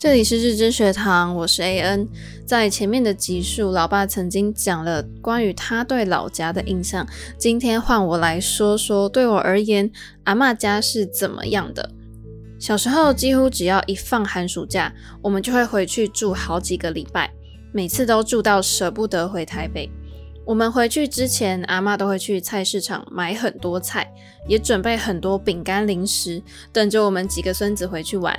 这里是日知学堂，我是 AN。在前面的集数，老爸曾经讲了关于他对老家的印象。今天换我来说说，对我而言，阿嬷家是怎么样的。小时候，几乎只要一放寒暑假，我们就会回去住好几个礼拜，每次都住到舍不得回台北。我们回去之前，阿嬷都会去菜市场买很多菜，也准备很多饼干零食，等着我们几个孙子回去玩。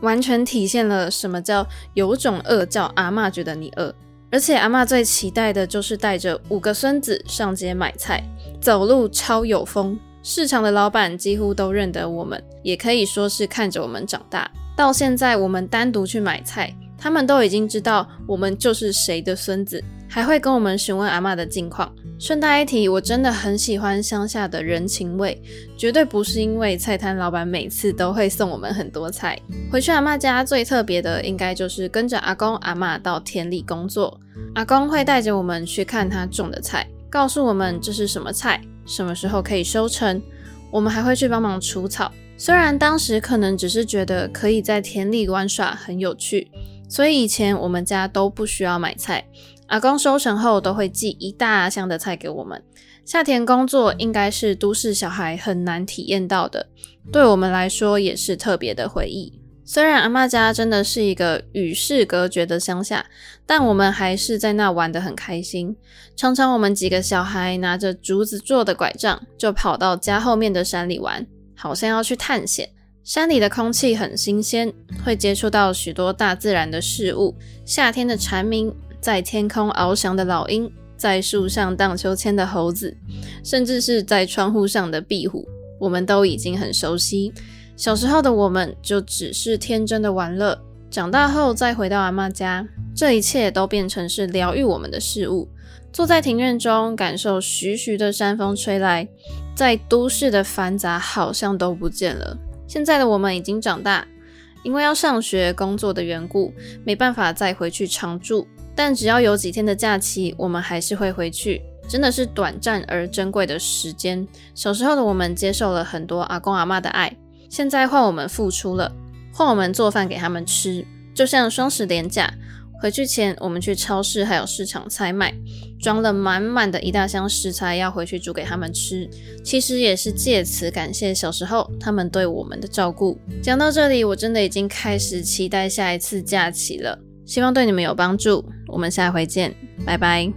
完全体现了什么叫有种饿叫阿嬷觉得你饿，而且阿嬷最期待的就是带着五个孙子上街买菜，走路超有风，市场的老板几乎都认得我们，也可以说是看着我们长大。到现在我们单独去买菜，他们都已经知道我们就是谁的孙子，还会跟我们询问阿嬷的近况。顺带一提，我真的很喜欢乡下的人情味，绝对不是因为菜摊老板每次都会送我们很多菜。回去阿嬷家最特别的，应该就是跟着阿公阿嬷到田里工作。阿公会带着我们去看他种的菜，告诉我们这是什么菜，什么时候可以收成。我们还会去帮忙除草。虽然当时可能只是觉得可以在田里玩耍很有趣，所以以前我们家都不需要买菜。阿公收成后都会寄一大箱的菜给我们。下田工作应该是都市小孩很难体验到的，对我们来说也是特别的回忆。虽然阿嬷家真的是一个与世隔绝的乡下，但我们还是在那玩得很开心。常常我们几个小孩拿着竹子做的拐杖，就跑到家后面的山里玩，好像要去探险。山里的空气很新鲜，会接触到许多大自然的事物。夏天的蝉鸣。在天空翱翔的老鹰，在树上荡秋千的猴子，甚至是在窗户上的壁虎，我们都已经很熟悉。小时候的我们就只是天真的玩乐，长大后再回到阿嬷家，这一切都变成是疗愈我们的事物。坐在庭院中，感受徐徐的山风吹来，在都市的繁杂好像都不见了。现在的我们已经长大，因为要上学、工作的缘故，没办法再回去常住。但只要有几天的假期，我们还是会回去，真的是短暂而珍贵的时间。小时候的我们接受了很多阿公阿嬷的爱，现在换我们付出了，换我们做饭给他们吃。就像双十连假回去前，我们去超市还有市场采买，装了满满的一大箱食材要回去煮给他们吃。其实也是借此感谢小时候他们对我们的照顾。讲到这里，我真的已经开始期待下一次假期了。希望对你们有帮助，我们下回见，拜拜。